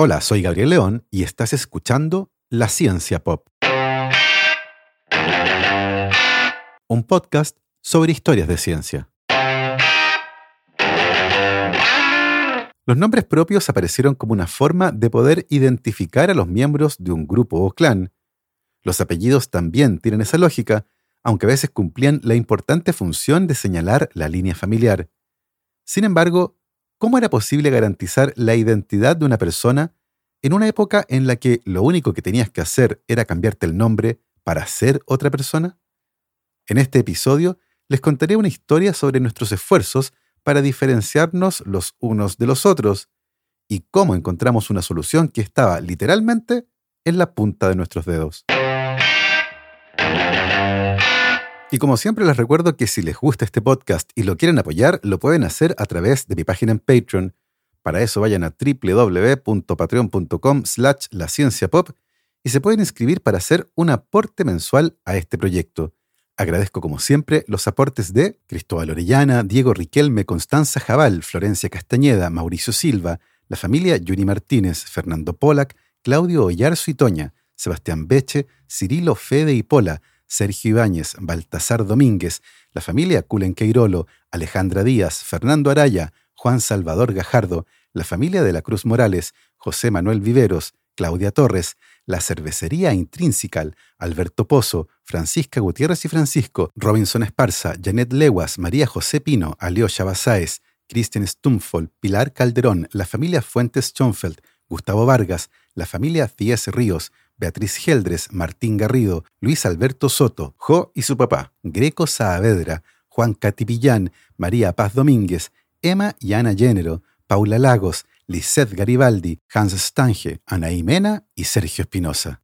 Hola, soy Gabriel León y estás escuchando La Ciencia Pop. Un podcast sobre historias de ciencia. Los nombres propios aparecieron como una forma de poder identificar a los miembros de un grupo o clan. Los apellidos también tienen esa lógica, aunque a veces cumplían la importante función de señalar la línea familiar. Sin embargo, ¿cómo era posible garantizar la identidad de una persona en una época en la que lo único que tenías que hacer era cambiarte el nombre para ser otra persona? En este episodio les contaré una historia sobre nuestros esfuerzos para diferenciarnos los unos de los otros y cómo encontramos una solución que estaba literalmente en la punta de nuestros dedos. Y como siempre les recuerdo que si les gusta este podcast y lo quieren apoyar, lo pueden hacer a través de mi página en Patreon. Para eso vayan a www.patreon.com slash pop y se pueden inscribir para hacer un aporte mensual a este proyecto. Agradezco como siempre los aportes de Cristóbal Orellana, Diego Riquelme, Constanza Jabal, Florencia Castañeda, Mauricio Silva, la familia Yuri Martínez, Fernando Polak, Claudio Ollarzo y Toña, Sebastián Beche, Cirilo Fede y Pola, Sergio Ibáñez, Baltasar Domínguez, la familia Culenqueirolo, Alejandra Díaz, Fernando Araya, Juan Salvador Gajardo, la familia de la Cruz Morales, José Manuel Viveros, Claudia Torres, la cervecería Intrinsical, Alberto Pozo, Francisca Gutiérrez y Francisco, Robinson Esparza, Janet Leguas, María José Pino, Aliosha Basáez, Cristian Stumfol, Pilar Calderón, la familia Fuentes Schonfeld, Gustavo Vargas, la familia Cies Ríos, Beatriz Geldres, Martín Garrido, Luis Alberto Soto, Jo y su papá, Greco Saavedra, Juan Catipillán, María Paz Domínguez, Emma y Ana Género, Paula Lagos, Lisette Garibaldi, Hans Stange, Anaí Mena y Sergio Espinosa.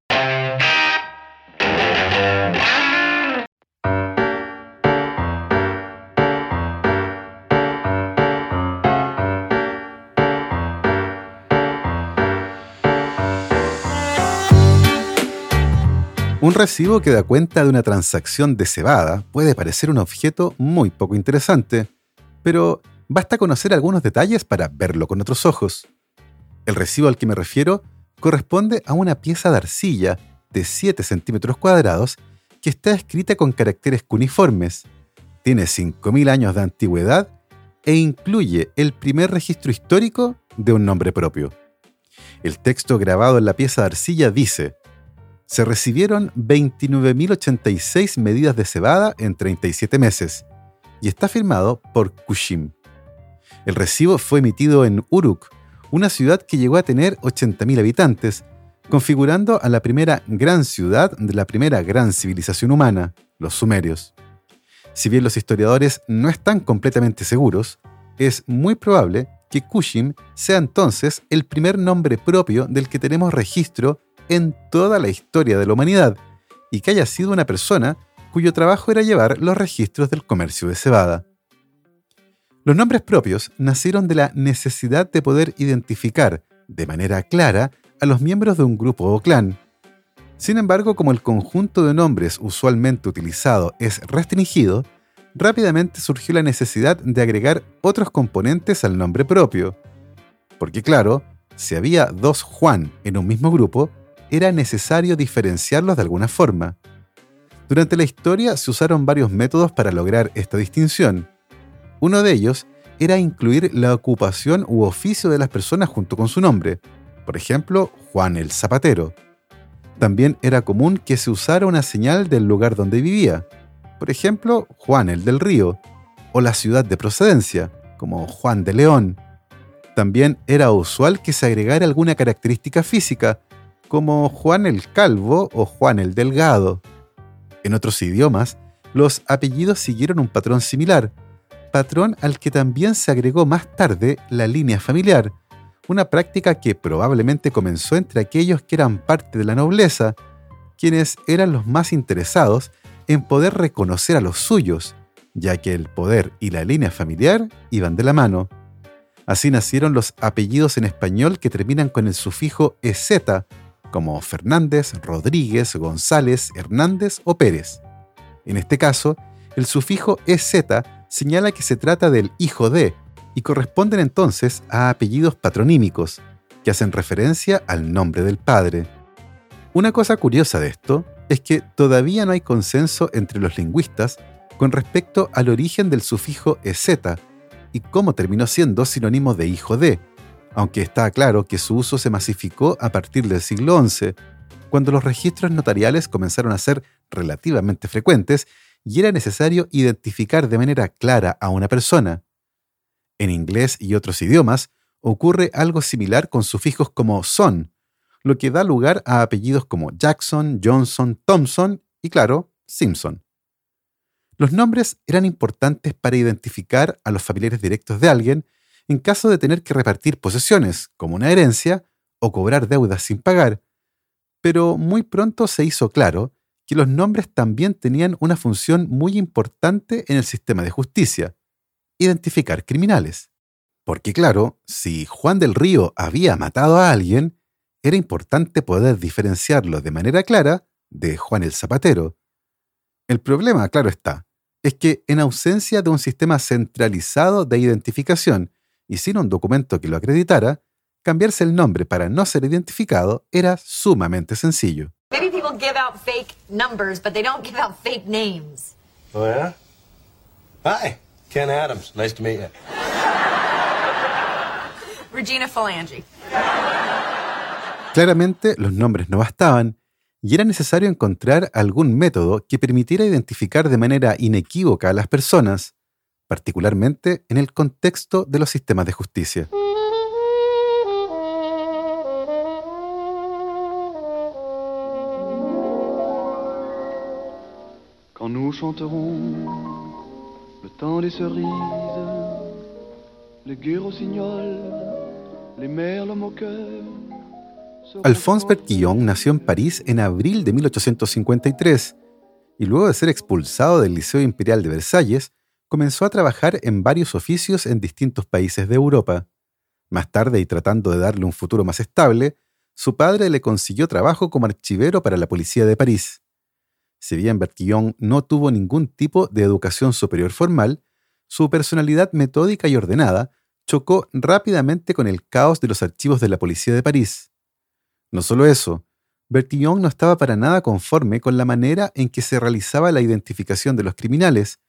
Un recibo que da cuenta de una transacción de cebada puede parecer un objeto muy poco interesante, pero basta conocer algunos detalles para verlo con otros ojos. El recibo al que me refiero corresponde a una pieza de arcilla de 7 centímetros cuadrados que está escrita con caracteres cuneiformes, tiene 5.000 años de antigüedad e incluye el primer registro histórico de un nombre propio. El texto grabado en la pieza de arcilla dice, se recibieron 29.086 medidas de cebada en 37 meses y está firmado por Kushim. El recibo fue emitido en Uruk, una ciudad que llegó a tener 80.000 habitantes, configurando a la primera gran ciudad de la primera gran civilización humana, los sumerios. Si bien los historiadores no están completamente seguros, es muy probable que Kushim sea entonces el primer nombre propio del que tenemos registro en toda la historia de la humanidad y que haya sido una persona cuyo trabajo era llevar los registros del comercio de cebada. Los nombres propios nacieron de la necesidad de poder identificar de manera clara a los miembros de un grupo o clan. Sin embargo, como el conjunto de nombres usualmente utilizado es restringido, rápidamente surgió la necesidad de agregar otros componentes al nombre propio. Porque claro, si había dos Juan en un mismo grupo, era necesario diferenciarlos de alguna forma. Durante la historia se usaron varios métodos para lograr esta distinción. Uno de ellos era incluir la ocupación u oficio de las personas junto con su nombre, por ejemplo, Juan el Zapatero. También era común que se usara una señal del lugar donde vivía, por ejemplo, Juan el del Río, o la ciudad de procedencia, como Juan de León. También era usual que se agregara alguna característica física, como Juan el Calvo o Juan el Delgado. En otros idiomas, los apellidos siguieron un patrón similar, patrón al que también se agregó más tarde la línea familiar, una práctica que probablemente comenzó entre aquellos que eran parte de la nobleza, quienes eran los más interesados en poder reconocer a los suyos, ya que el poder y la línea familiar iban de la mano. Así nacieron los apellidos en español que terminan con el sufijo EZ, como Fernández, Rodríguez, González, Hernández o Pérez. En este caso, el sufijo EZ señala que se trata del hijo de y corresponden entonces a apellidos patronímicos, que hacen referencia al nombre del padre. Una cosa curiosa de esto es que todavía no hay consenso entre los lingüistas con respecto al origen del sufijo ez y cómo terminó siendo sinónimo de hijo de, aunque está claro que su uso se masificó a partir del siglo XI, cuando los registros notariales comenzaron a ser relativamente frecuentes y era necesario identificar de manera clara a una persona. En inglés y otros idiomas ocurre algo similar con sufijos como son, lo que da lugar a apellidos como Jackson, Johnson, Thompson y, claro, Simpson. Los nombres eran importantes para identificar a los familiares directos de alguien en caso de tener que repartir posesiones, como una herencia, o cobrar deudas sin pagar, pero muy pronto se hizo claro que los nombres también tenían una función muy importante en el sistema de justicia, identificar criminales. Porque claro, si Juan del Río había matado a alguien, era importante poder diferenciarlo de manera clara de Juan el Zapatero. El problema, claro está, es que en ausencia de un sistema centralizado de identificación y sin un documento que lo acreditara, cambiarse el nombre para no ser identificado era sumamente sencillo. Maybe people give out fake numbers, but they don't give out fake names. Oh, yeah? Hi, Ken Adams. Nice to meet you. Regina Phalange. Claramente los nombres no bastaban y era necesario encontrar algún método que permitiera identificar de manera inequívoca a las personas, particularmente en el contexto de los sistemas de justicia. Quand nous chanterons le temps des cerises, les les merles moqueurs. Alphonse Bertillon nació en París en abril de 1853 y luego de ser expulsado del Liceo Imperial de Versalles, comenzó a trabajar en varios oficios en distintos países de Europa. Más tarde, y tratando de darle un futuro más estable, su padre le consiguió trabajo como archivero para la policía de París. Si bien Bertillon no tuvo ningún tipo de educación superior formal, su personalidad metódica y ordenada chocó rápidamente con el caos de los archivos de la policía de París. No solo eso, Bertillon no estaba para nada conforme con la manera en que se realizaba la identificación de los criminales,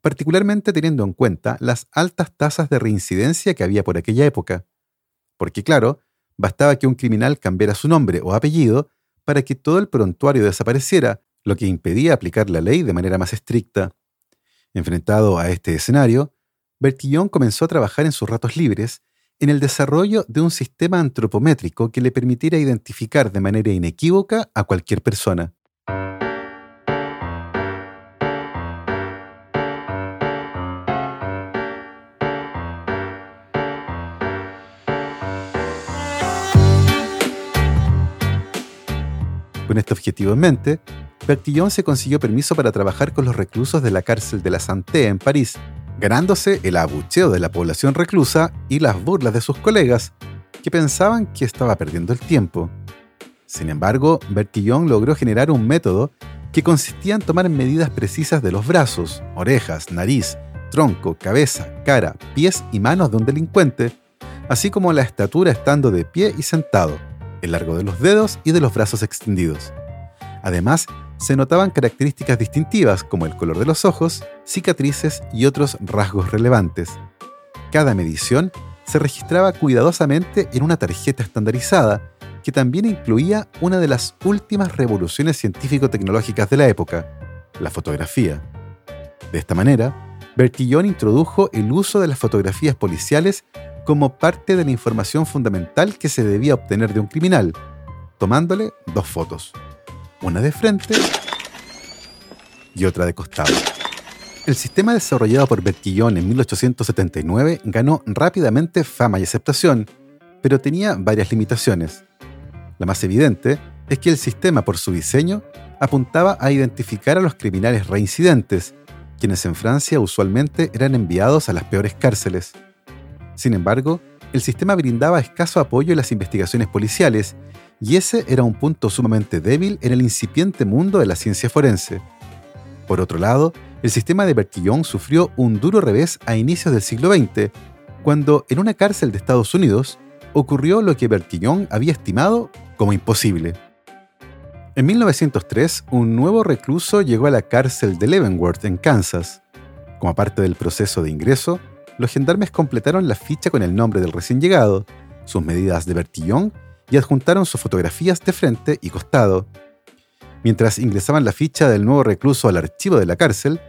particularmente teniendo en cuenta las altas tasas de reincidencia que había por aquella época. Porque claro, bastaba que un criminal cambiara su nombre o apellido para que todo el prontuario desapareciera, lo que impedía aplicar la ley de manera más estricta. Enfrentado a este escenario, Bertillon comenzó a trabajar en sus ratos libres en el desarrollo de un sistema antropométrico que le permitiera identificar de manera inequívoca a cualquier persona. Con este objetivo en mente, Bertillon se consiguió permiso para trabajar con los reclusos de la cárcel de la Santé en París, ganándose el abucheo de la población reclusa y las burlas de sus colegas, que pensaban que estaba perdiendo el tiempo. Sin embargo, Bertillon logró generar un método que consistía en tomar medidas precisas de los brazos, orejas, nariz, tronco, cabeza, cara, pies y manos de un delincuente, así como la estatura estando de pie y sentado, el largo de los dedos y de los brazos extendidos. Además, se notaban características distintivas como el color de los ojos, cicatrices y otros rasgos relevantes. Cada medición se registraba cuidadosamente en una tarjeta estandarizada que también incluía una de las últimas revoluciones científico-tecnológicas de la época, la fotografía. De esta manera, Bertillon introdujo el uso de las fotografías policiales como parte de la información fundamental que se debía obtener de un criminal, tomándole dos fotos una de frente y otra de costado. El sistema desarrollado por Bertillon en 1879 ganó rápidamente fama y aceptación, pero tenía varias limitaciones. La más evidente es que el sistema, por su diseño, apuntaba a identificar a los criminales reincidentes, quienes en Francia usualmente eran enviados a las peores cárceles. Sin embargo, el sistema brindaba escaso apoyo en las investigaciones policiales y ese era un punto sumamente débil en el incipiente mundo de la ciencia forense. Por otro lado, el sistema de Bertillon sufrió un duro revés a inicios del siglo XX, cuando en una cárcel de Estados Unidos, ocurrió lo que Bertillon había estimado como imposible. En 1903, un nuevo recluso llegó a la cárcel de Leavenworth, en Kansas. Como parte del proceso de ingreso, los gendarmes completaron la ficha con el nombre del recién llegado, sus medidas de Bertillon y adjuntaron sus fotografías de frente y costado. Mientras ingresaban la ficha del nuevo recluso al archivo de la cárcel,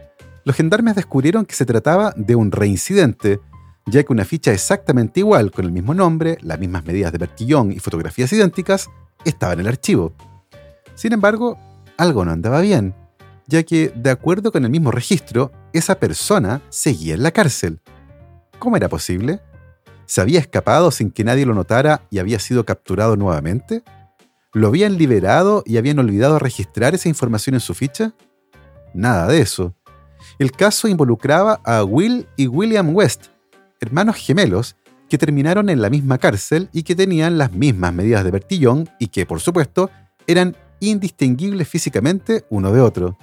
los gendarmes descubrieron que se trataba de un reincidente, ya que una ficha exactamente igual, con el mismo nombre, las mismas medidas de Bertillon y fotografías idénticas, estaba en el archivo. Sin embargo, algo no andaba bien, ya que, de acuerdo con el mismo registro, esa persona seguía en la cárcel. ¿Cómo era posible? ¿Se había escapado sin que nadie lo notara y había sido capturado nuevamente? ¿Lo habían liberado y habían olvidado registrar esa información en su ficha? Nada de eso. El caso involucraba a Will y William West, hermanos gemelos que terminaron en la misma cárcel y que tenían las mismas medidas de Bertillón y que, por supuesto, eran indistinguibles físicamente uno de otro.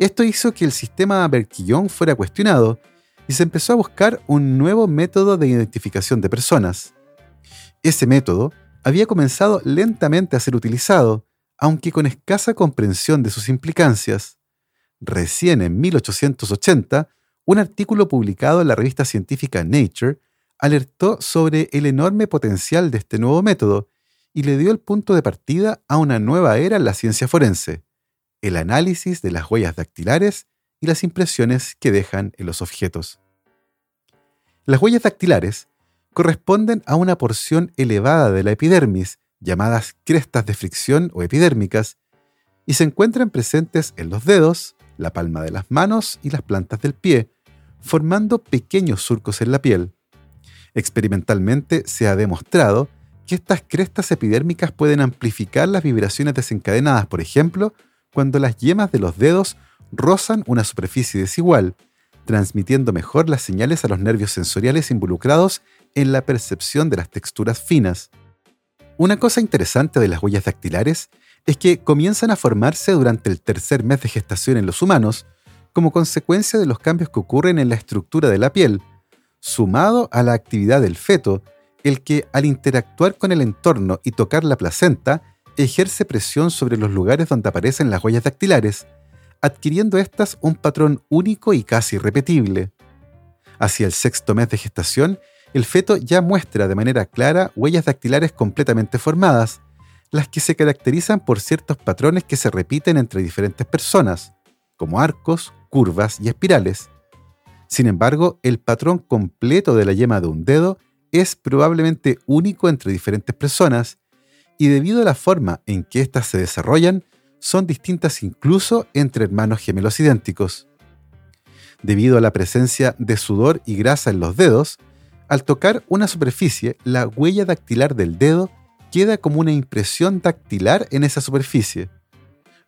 Esto hizo que el sistema Bertillón fuera cuestionado y se empezó a buscar un nuevo método de identificación de personas. Ese método había comenzado lentamente a ser utilizado, aunque con escasa comprensión de sus implicancias. Recién en 1880, un artículo publicado en la revista científica Nature alertó sobre el enorme potencial de este nuevo método y le dio el punto de partida a una nueva era en la ciencia forense, el análisis de las huellas dactilares y las impresiones que dejan en los objetos. Las huellas dactilares corresponden a una porción elevada de la epidermis, llamadas crestas de fricción o epidérmicas, y se encuentran presentes en los dedos, la palma de las manos y las plantas del pie, formando pequeños surcos en la piel. Experimentalmente se ha demostrado que estas crestas epidérmicas pueden amplificar las vibraciones desencadenadas, por ejemplo, cuando las yemas de los dedos rozan una superficie desigual, transmitiendo mejor las señales a los nervios sensoriales involucrados en la percepción de las texturas finas. Una cosa interesante de las huellas dactilares es que comienzan a formarse durante el tercer mes de gestación en los humanos, como consecuencia de los cambios que ocurren en la estructura de la piel, sumado a la actividad del feto, el que al interactuar con el entorno y tocar la placenta, ejerce presión sobre los lugares donde aparecen las huellas dactilares, adquiriendo éstas un patrón único y casi irrepetible. Hacia el sexto mes de gestación, el feto ya muestra de manera clara huellas dactilares completamente formadas, las que se caracterizan por ciertos patrones que se repiten entre diferentes personas, como arcos, curvas y espirales. Sin embargo, el patrón completo de la yema de un dedo es probablemente único entre diferentes personas, y debido a la forma en que éstas se desarrollan, son distintas incluso entre hermanos gemelos idénticos. Debido a la presencia de sudor y grasa en los dedos, al tocar una superficie, la huella dactilar del dedo queda como una impresión dactilar en esa superficie.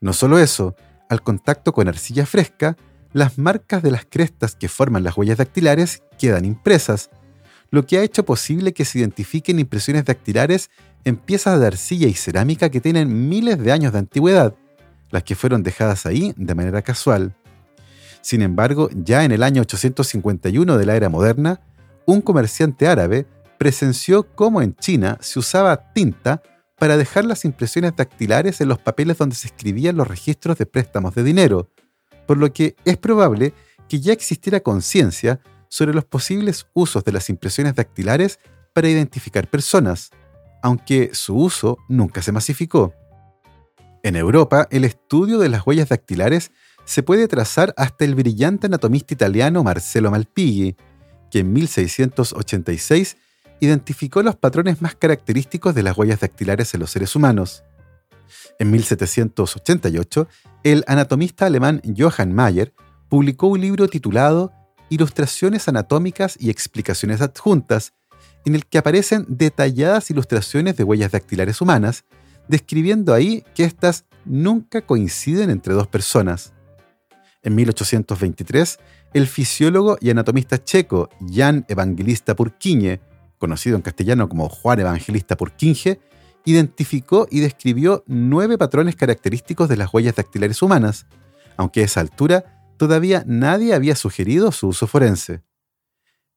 No solo eso, al contacto con arcilla fresca, las marcas de las crestas que forman las huellas dactilares quedan impresas, lo que ha hecho posible que se identifiquen impresiones dactilares en piezas de arcilla y cerámica que tienen miles de años de antigüedad, las que fueron dejadas ahí de manera casual. Sin embargo, ya en el año 851 de la era moderna, un comerciante árabe presenció cómo en China se usaba tinta para dejar las impresiones dactilares en los papeles donde se escribían los registros de préstamos de dinero, por lo que es probable que ya existiera conciencia sobre los posibles usos de las impresiones dactilares para identificar personas, aunque su uso nunca se masificó. En Europa, el estudio de las huellas dactilares se puede trazar hasta el brillante anatomista italiano Marcello Malpighi, que en 1686 identificó los patrones más característicos de las huellas dactilares en los seres humanos. En 1788, el anatomista alemán Johann Mayer publicó un libro titulado Ilustraciones anatómicas y explicaciones adjuntas, en el que aparecen detalladas ilustraciones de huellas dactilares humanas, describiendo ahí que éstas nunca coinciden entre dos personas. En 1823, el fisiólogo y anatomista checo Jan Evangelista Purkinje, conocido en castellano como Juan Evangelista Purkinje, identificó y describió nueve patrones característicos de las huellas dactilares humanas, aunque a esa altura todavía nadie había sugerido su uso forense.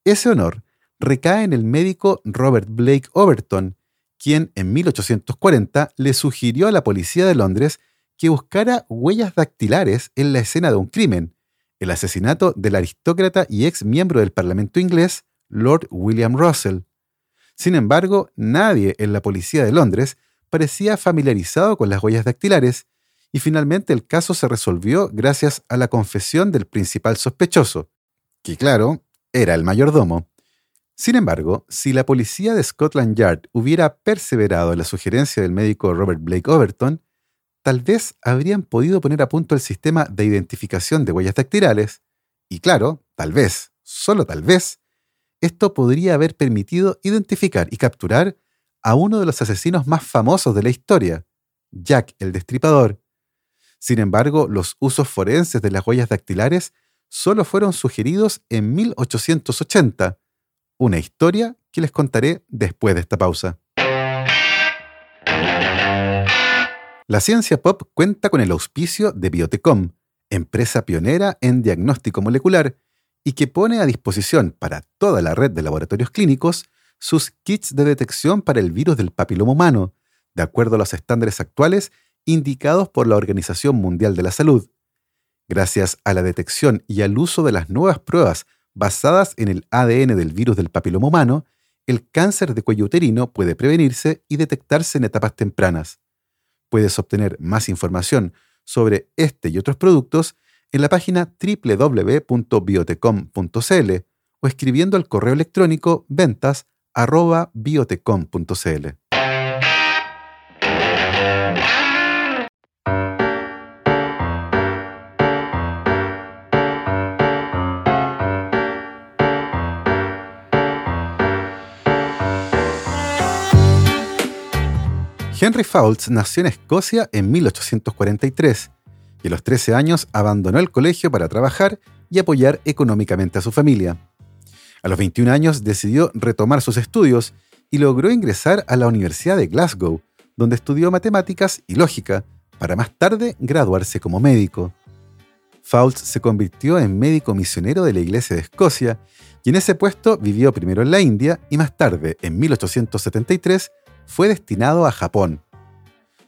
Ese honor recae en el médico Robert Blake Overton, quien en 1840 le sugirió a la policía de Londres que buscara huellas dactilares en la escena de un crimen, el asesinato del aristócrata y ex miembro del Parlamento inglés, Lord William Russell. Sin embargo, nadie en la policía de Londres parecía familiarizado con las huellas dactilares, y finalmente el caso se resolvió gracias a la confesión del principal sospechoso, que claro, era el mayordomo. Sin embargo, si la policía de Scotland Yard hubiera perseverado en la sugerencia del médico Robert Blake Overton, tal vez habrían podido poner a punto el sistema de identificación de huellas dactilares, y claro, tal vez, solo tal vez, esto podría haber permitido identificar y capturar a uno de los asesinos más famosos de la historia, Jack el Destripador. Sin embargo, los usos forenses de las huellas dactilares solo fueron sugeridos en 1880, una historia que les contaré después de esta pausa. La ciencia pop cuenta con el auspicio de Biotecom, empresa pionera en diagnóstico molecular y que pone a disposición para toda la red de laboratorios clínicos sus kits de detección para el virus del papiloma humano, de acuerdo a los estándares actuales indicados por la Organización Mundial de la Salud. Gracias a la detección y al uso de las nuevas pruebas basadas en el ADN del virus del papiloma humano, el cáncer de cuello uterino puede prevenirse y detectarse en etapas tempranas. Puedes obtener más información sobre este y otros productos en la página www.biotecom.cl o escribiendo al correo electrónico ventas@biotecom.cl. Henry Fowles nació en Escocia en 1843 y a los 13 años abandonó el colegio para trabajar y apoyar económicamente a su familia. A los 21 años decidió retomar sus estudios y logró ingresar a la Universidad de Glasgow, donde estudió matemáticas y lógica, para más tarde graduarse como médico. Fowles se convirtió en médico misionero de la Iglesia de Escocia y en ese puesto vivió primero en la India y más tarde, en 1873, fue destinado a Japón.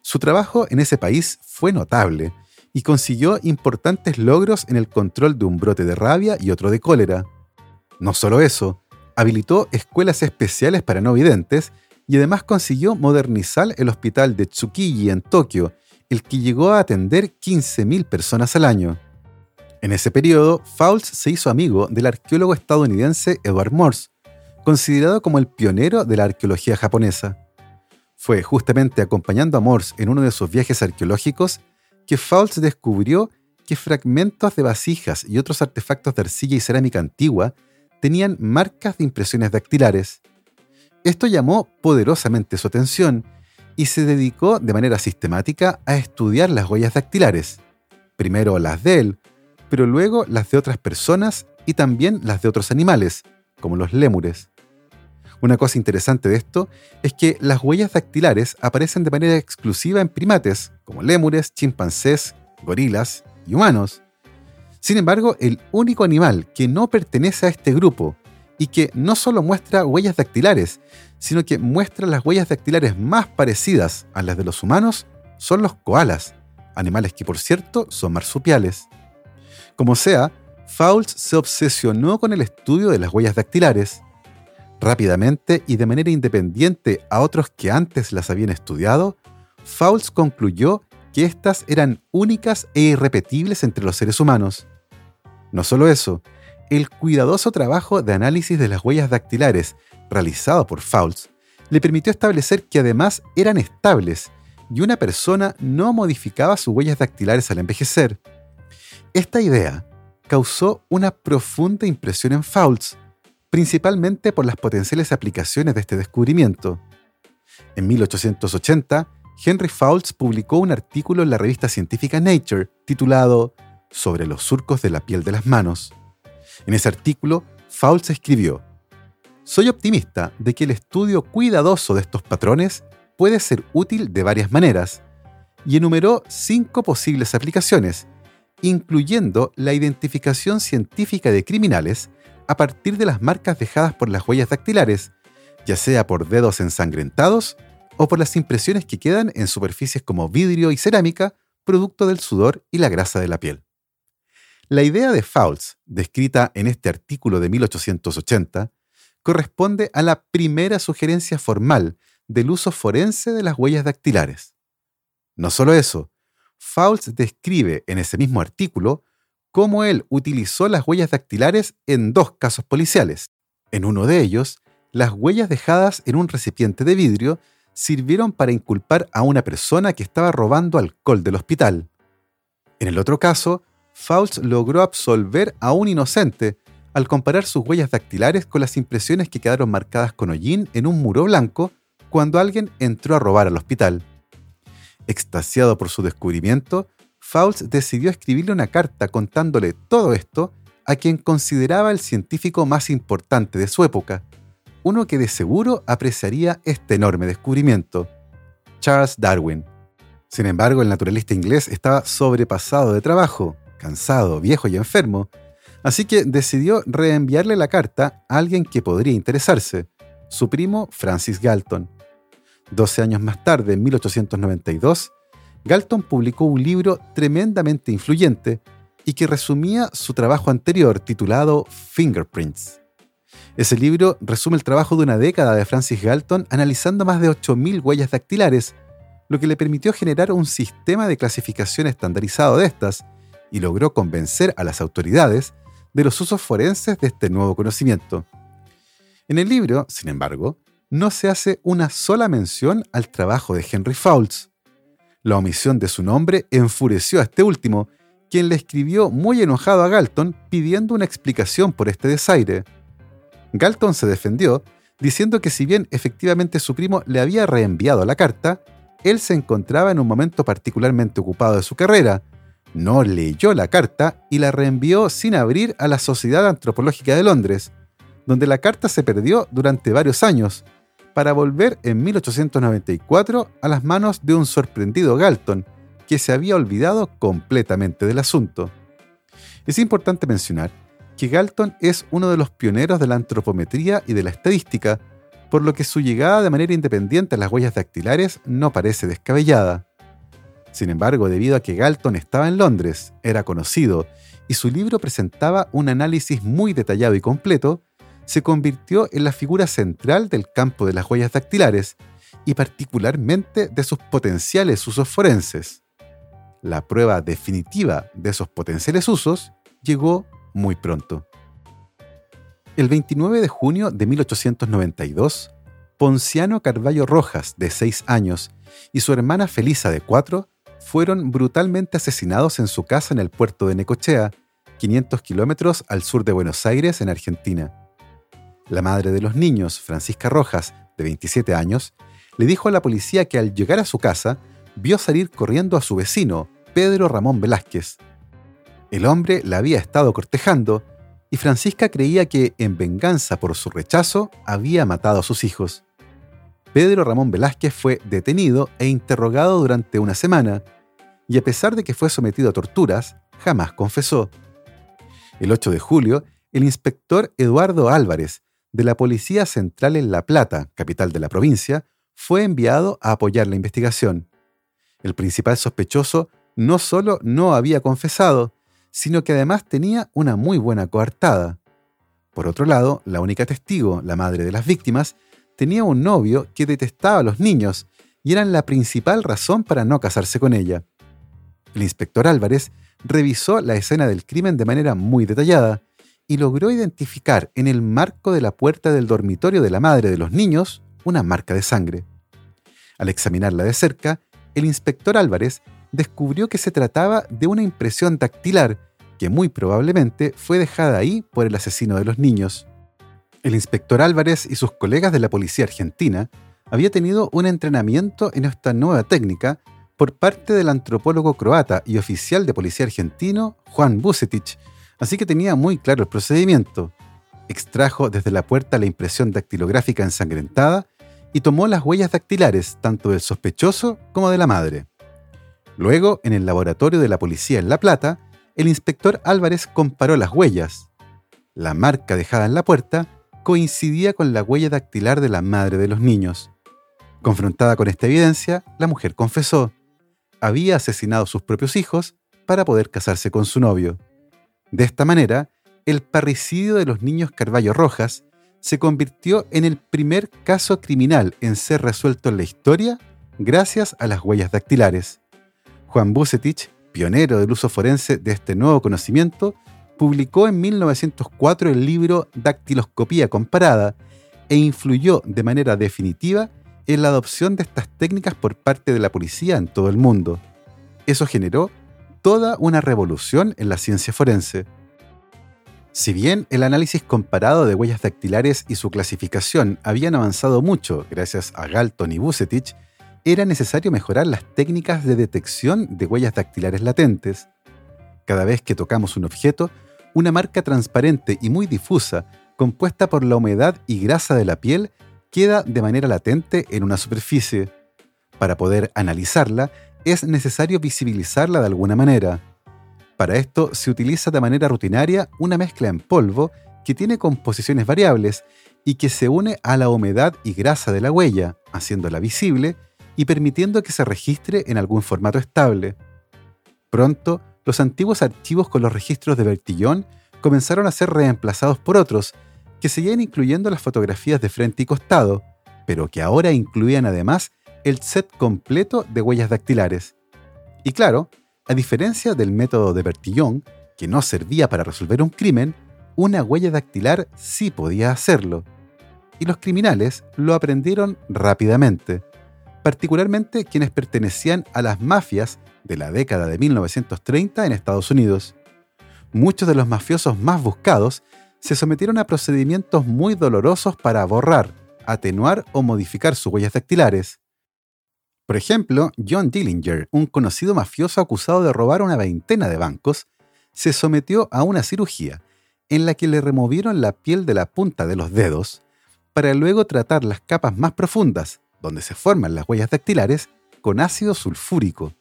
Su trabajo en ese país fue notable y consiguió importantes logros en el control de un brote de rabia y otro de cólera. No solo eso, habilitó escuelas especiales para no videntes y además consiguió modernizar el hospital de Tsukiji en Tokio, el que llegó a atender 15.000 personas al año. En ese periodo, Fowles se hizo amigo del arqueólogo estadounidense Edward Morse, considerado como el pionero de la arqueología japonesa. Fue justamente acompañando a Morse en uno de sus viajes arqueológicos que Fowles descubrió que fragmentos de vasijas y otros artefactos de arcilla y cerámica antigua tenían marcas de impresiones dactilares. Esto llamó poderosamente su atención y se dedicó de manera sistemática a estudiar las huellas dactilares, primero las de él, pero luego las de otras personas y también las de otros animales, como los lémures. Una cosa interesante de esto es que las huellas dactilares aparecen de manera exclusiva en primates, como lémures, chimpancés, gorilas y humanos. Sin embargo, el único animal que no pertenece a este grupo y que no solo muestra huellas dactilares, sino que muestra las huellas dactilares más parecidas a las de los humanos son los koalas, animales que por cierto son marsupiales. Como sea, Fowles se obsesionó con el estudio de las huellas dactilares Rápidamente y de manera independiente a otros que antes las habían estudiado, Fowles concluyó que éstas eran únicas e irrepetibles entre los seres humanos. No solo eso, el cuidadoso trabajo de análisis de las huellas dactilares realizado por Fowles le permitió establecer que además eran estables y una persona no modificaba sus huellas dactilares al envejecer. Esta idea causó una profunda impresión en Fowles, principalmente por las potenciales aplicaciones de este descubrimiento. En 1880, Henry Fowles publicó un artículo en la revista científica Nature titulado Sobre los surcos de la piel de las manos. En ese artículo, Fowles escribió, Soy optimista de que el estudio cuidadoso de estos patrones puede ser útil de varias maneras, y enumeró cinco posibles aplicaciones, incluyendo la identificación científica de criminales a partir de las marcas dejadas por las huellas dactilares, ya sea por dedos ensangrentados o por las impresiones que quedan en superficies como vidrio y cerámica, producto del sudor y la grasa de la piel. La idea de Fouts, descrita en este artículo de 1880, corresponde a la primera sugerencia formal del uso forense de las huellas dactilares. No solo eso, Fouts describe en ese mismo artículo cómo él utilizó las huellas dactilares en dos casos policiales. En uno de ellos, las huellas dejadas en un recipiente de vidrio sirvieron para inculpar a una persona que estaba robando alcohol del hospital. En el otro caso, Fouts logró absolver a un inocente al comparar sus huellas dactilares con las impresiones que quedaron marcadas con hollín en un muro blanco cuando alguien entró a robar al hospital. Extasiado por su descubrimiento, Fouts decidió escribirle una carta contándole todo esto a quien consideraba el científico más importante de su época, uno que de seguro apreciaría este enorme descubrimiento, Charles Darwin. Sin embargo, el naturalista inglés estaba sobrepasado de trabajo, cansado, viejo y enfermo, así que decidió reenviarle la carta a alguien que podría interesarse, su primo Francis Galton. Doce años más tarde, en 1892, Galton publicó un libro tremendamente influyente y que resumía su trabajo anterior titulado Fingerprints. Ese libro resume el trabajo de una década de Francis Galton analizando más de 8.000 huellas dactilares, lo que le permitió generar un sistema de clasificación estandarizado de estas y logró convencer a las autoridades de los usos forenses de este nuevo conocimiento. En el libro, sin embargo, no se hace una sola mención al trabajo de Henry Fouts. La omisión de su nombre enfureció a este último, quien le escribió muy enojado a Galton pidiendo una explicación por este desaire. Galton se defendió, diciendo que si bien efectivamente su primo le había reenviado la carta, él se encontraba en un momento particularmente ocupado de su carrera, no leyó la carta y la reenvió sin abrir a la Sociedad Antropológica de Londres, donde la carta se perdió durante varios años, para volver en 1894 a las manos de un sorprendido Galton, que se había olvidado completamente del asunto. Es importante mencionar que Galton es uno de los pioneros de la antropometría y de la estadística, por lo que su llegada de manera independiente a las huellas dactilares no parece descabellada. Sin embargo, debido a que Galton estaba en Londres, era conocido, y su libro presentaba un análisis muy detallado y completo, se convirtió en la figura central del campo de las huellas dactilares y particularmente de sus potenciales usos forenses. La prueba definitiva de esos potenciales usos llegó muy pronto. El 29 de junio de 1892, Ponciano Carballo Rojas, de 6 años, y su hermana Felisa, de 4, fueron brutalmente asesinados en su casa en el puerto de Necochea, 500 kilómetros al sur de Buenos Aires, en Argentina. La madre de los niños, Francisca Rojas, de 27 años, le dijo a la policía que al llegar a su casa vio salir corriendo a su vecino, Pedro Ramón Velázquez. El hombre la había estado cortejando y Francisca creía que, en venganza por su rechazo, había matado a sus hijos. Pedro Ramón Velázquez fue detenido e interrogado durante una semana, y a pesar de que fue sometido a torturas, jamás confesó. El 8 de julio, el inspector Eduardo Álvarez, de la Policía Central en La Plata, capital de la provincia, fue enviado a apoyar la investigación. El principal sospechoso no solo no había confesado, sino que además tenía una muy buena coartada. Por otro lado, la única testigo, la madre de las víctimas, tenía un novio que detestaba a los niños y eran la principal razón para no casarse con ella. El inspector Álvarez revisó la escena del crimen de manera muy detallada y logró identificar en el marco de la puerta del dormitorio de la madre de los niños una marca de sangre. Al examinarla de cerca, el inspector Álvarez descubrió que se trataba de una impresión dactilar que muy probablemente fue dejada ahí por el asesino de los niños. El inspector Álvarez y sus colegas de la policía argentina había tenido un entrenamiento en esta nueva técnica por parte del antropólogo croata y oficial de policía argentino Juan Bucetich, así que tenía muy claro el procedimiento. Extrajo desde la puerta la impresión dactilográfica ensangrentada y tomó las huellas dactilares tanto del sospechoso como de la madre. Luego, en el laboratorio de la policía en La Plata, el inspector Álvarez comparó las huellas. La marca dejada en la puerta coincidía con la huella dactilar de la madre de los niños. Confrontada con esta evidencia, la mujer confesó, había asesinado a sus propios hijos para poder casarse con su novio. De esta manera, el parricidio de los niños Carballo Rojas se convirtió en el primer caso criminal en ser resuelto en la historia gracias a las huellas dactilares. Juan Bucetich, pionero del uso forense de este nuevo conocimiento, publicó en 1904 el libro Dactiloscopía comparada e influyó de manera definitiva en la adopción de estas técnicas por parte de la policía en todo el mundo. Eso generó toda una revolución en la ciencia forense. Si bien el análisis comparado de huellas dactilares y su clasificación habían avanzado mucho gracias a Galton y Bucetich, era necesario mejorar las técnicas de detección de huellas dactilares latentes. Cada vez que tocamos un objeto, una marca transparente y muy difusa, compuesta por la humedad y grasa de la piel, queda de manera latente en una superficie. Para poder analizarla, es necesario visibilizarla de alguna manera. Para esto se utiliza de manera rutinaria una mezcla en polvo que tiene composiciones variables y que se une a la humedad y grasa de la huella, haciéndola visible y permitiendo que se registre en algún formato estable. Pronto, los antiguos archivos con los registros de Bertillon comenzaron a ser reemplazados por otros, que seguían incluyendo las fotografías de frente y costado, pero que ahora incluían además el set completo de huellas dactilares. Y claro, a diferencia del método de Bertillon, que no servía para resolver un crimen, una huella dactilar sí podía hacerlo. Y los criminales lo aprendieron rápidamente, particularmente quienes pertenecían a las mafias de la década de 1930 en Estados Unidos. Muchos de los mafiosos más buscados se sometieron a procedimientos muy dolorosos para borrar, atenuar o modificar sus huellas dactilares. Por ejemplo, John Dillinger, un conocido mafioso acusado de robar una veintena de bancos, se sometió a una cirugía en la que le removieron la piel de la punta de los dedos para luego tratar las capas más profundas, donde se forman las huellas dactilares, con ácido sulfúrico,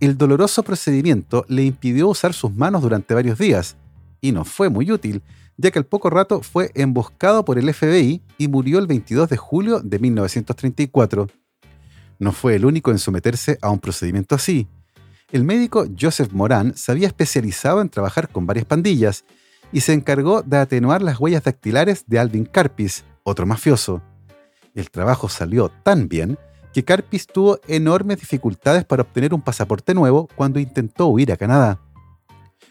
el doloroso procedimiento le impidió usar sus manos durante varios días, y no fue muy útil, ya que al poco rato fue emboscado por el FBI y murió el 22 de julio de 1934. No fue el único en someterse a un procedimiento así. El médico Joseph Moran se había especializado en trabajar con varias pandillas y se encargó de atenuar las huellas dactilares de Alvin Carpis, otro mafioso. El trabajo salió tan bien que Carpis tuvo enormes dificultades para obtener un pasaporte nuevo cuando intentó huir a Canadá.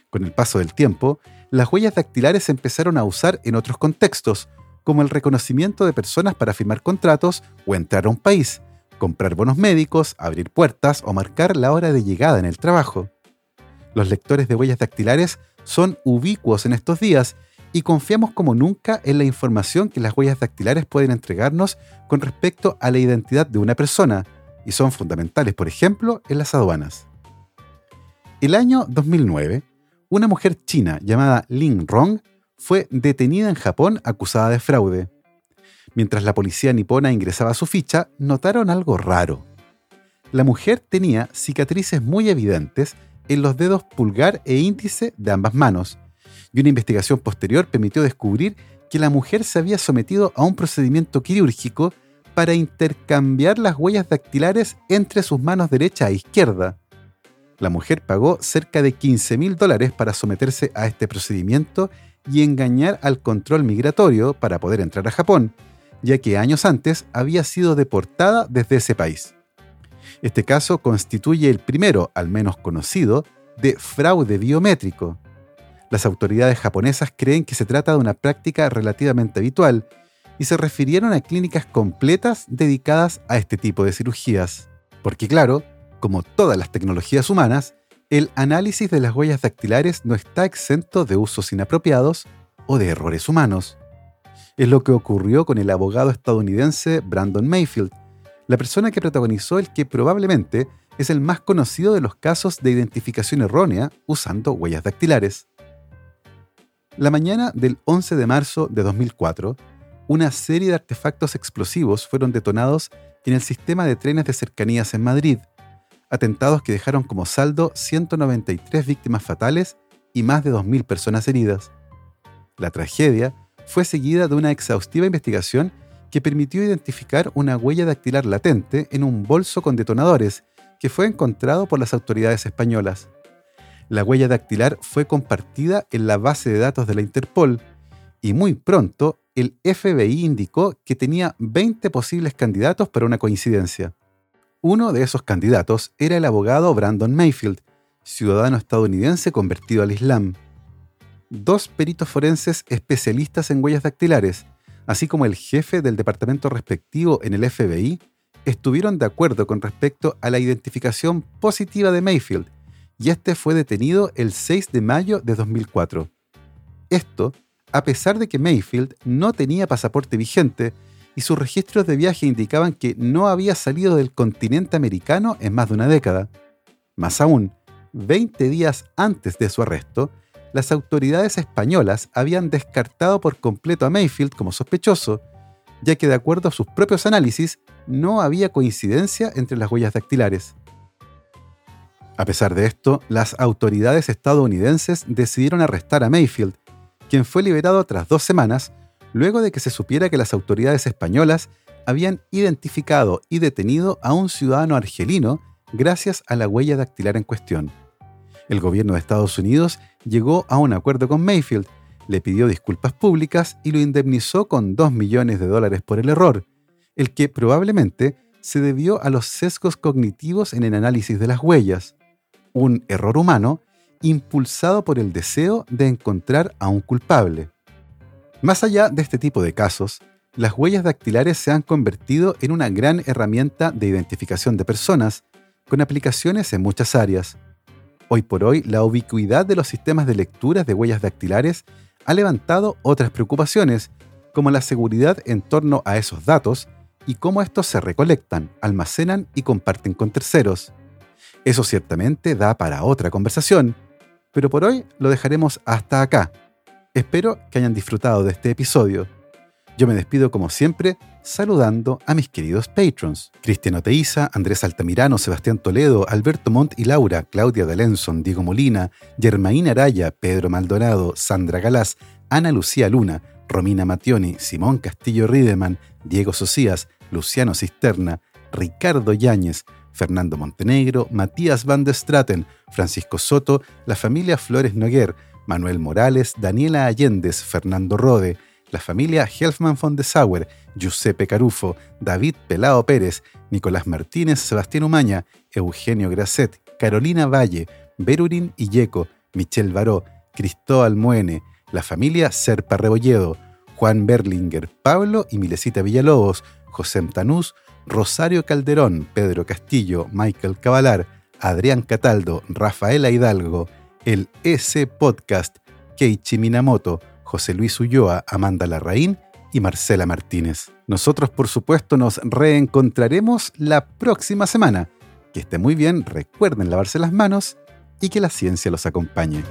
Con el paso del tiempo, las huellas dactilares se empezaron a usar en otros contextos, como el reconocimiento de personas para firmar contratos o entrar a un país, comprar bonos médicos, abrir puertas o marcar la hora de llegada en el trabajo. Los lectores de huellas dactilares son ubicuos en estos días y confiamos como nunca en la información que las huellas dactilares pueden entregarnos con respecto a la identidad de una persona y son fundamentales, por ejemplo, en las aduanas. El año 2009, una mujer china llamada Lin Rong fue detenida en Japón acusada de fraude. Mientras la policía nipona ingresaba su ficha, notaron algo raro. La mujer tenía cicatrices muy evidentes en los dedos pulgar e índice de ambas manos, y una investigación posterior permitió descubrir que la mujer se había sometido a un procedimiento quirúrgico para intercambiar las huellas dactilares entre sus manos derecha e izquierda. La mujer pagó cerca de 15 mil dólares para someterse a este procedimiento y engañar al control migratorio para poder entrar a Japón, ya que años antes había sido deportada desde ese país. Este caso constituye el primero, al menos conocido, de fraude biométrico. Las autoridades japonesas creen que se trata de una práctica relativamente habitual y se refirieron a clínicas completas dedicadas a este tipo de cirugías. Porque claro, como todas las tecnologías humanas, el análisis de las huellas dactilares no está exento de usos inapropiados o de errores humanos. Es lo que ocurrió con el abogado estadounidense Brandon Mayfield, la persona que protagonizó el que probablemente es el más conocido de los casos de identificación errónea usando huellas dactilares. La mañana del 11 de marzo de 2004, una serie de artefactos explosivos fueron detonados en el sistema de trenes de cercanías en Madrid, atentados que dejaron como saldo 193 víctimas fatales y más de 2.000 personas heridas. La tragedia fue seguida de una exhaustiva investigación que permitió identificar una huella dactilar latente en un bolso con detonadores que fue encontrado por las autoridades españolas. La huella dactilar fue compartida en la base de datos de la Interpol y muy pronto el FBI indicó que tenía 20 posibles candidatos para una coincidencia. Uno de esos candidatos era el abogado Brandon Mayfield, ciudadano estadounidense convertido al Islam. Dos peritos forenses especialistas en huellas dactilares, así como el jefe del departamento respectivo en el FBI, estuvieron de acuerdo con respecto a la identificación positiva de Mayfield, y este fue detenido el 6 de mayo de 2004. Esto a pesar de que Mayfield no tenía pasaporte vigente y sus registros de viaje indicaban que no había salido del continente americano en más de una década. Más aún, 20 días antes de su arresto, las autoridades españolas habían descartado por completo a Mayfield como sospechoso, ya que de acuerdo a sus propios análisis no había coincidencia entre las huellas dactilares. A pesar de esto, las autoridades estadounidenses decidieron arrestar a Mayfield, quien fue liberado tras dos semanas, luego de que se supiera que las autoridades españolas habían identificado y detenido a un ciudadano argelino gracias a la huella dactilar en cuestión. El gobierno de Estados Unidos llegó a un acuerdo con Mayfield, le pidió disculpas públicas y lo indemnizó con 2 millones de dólares por el error, el que probablemente se debió a los sesgos cognitivos en el análisis de las huellas, un error humano impulsado por el deseo de encontrar a un culpable. Más allá de este tipo de casos, las huellas dactilares se han convertido en una gran herramienta de identificación de personas, con aplicaciones en muchas áreas. Hoy por hoy, la ubicuidad de los sistemas de lecturas de huellas dactilares ha levantado otras preocupaciones, como la seguridad en torno a esos datos y cómo estos se recolectan, almacenan y comparten con terceros. Eso ciertamente da para otra conversación, pero por hoy lo dejaremos hasta acá. Espero que hayan disfrutado de este episodio. Yo me despido como siempre saludando a mis queridos patrons. Cristiano Teiza, Andrés Altamirano, Sebastián Toledo, Alberto Montt y Laura, Claudia D'Alenson, Diego Molina, Germaín Araya, Pedro Maldonado, Sandra Galás, Ana Lucía Luna, Romina Mationi, Simón Castillo Rideman, Diego Socias, Luciano Cisterna, Ricardo Yáñez, Fernando Montenegro, Matías Van der Straten, Francisco Soto, la familia Flores Noguer, Manuel Morales, Daniela Allendez, Fernando Rode, la familia Helfman von de Sauer, Giuseppe Carufo, David Pelao Pérez, Nicolás Martínez, Sebastián Umaña, Eugenio Grasset, Carolina Valle, Berurín Illeco, Michelle Baró, Cristóbal Muene, la familia Serpa Rebolledo, Juan Berlinger, Pablo y Milesita Villalobos, José Tanús, Rosario Calderón, Pedro Castillo, Michael Cavalar, Adrián Cataldo, Rafaela Hidalgo, el EC Podcast, Keiichi Minamoto, José Luis Ulloa, Amanda Larraín y Marcela Martínez. Nosotros, por supuesto, nos reencontraremos la próxima semana. Que esté muy bien, recuerden lavarse las manos y que la ciencia los acompañe.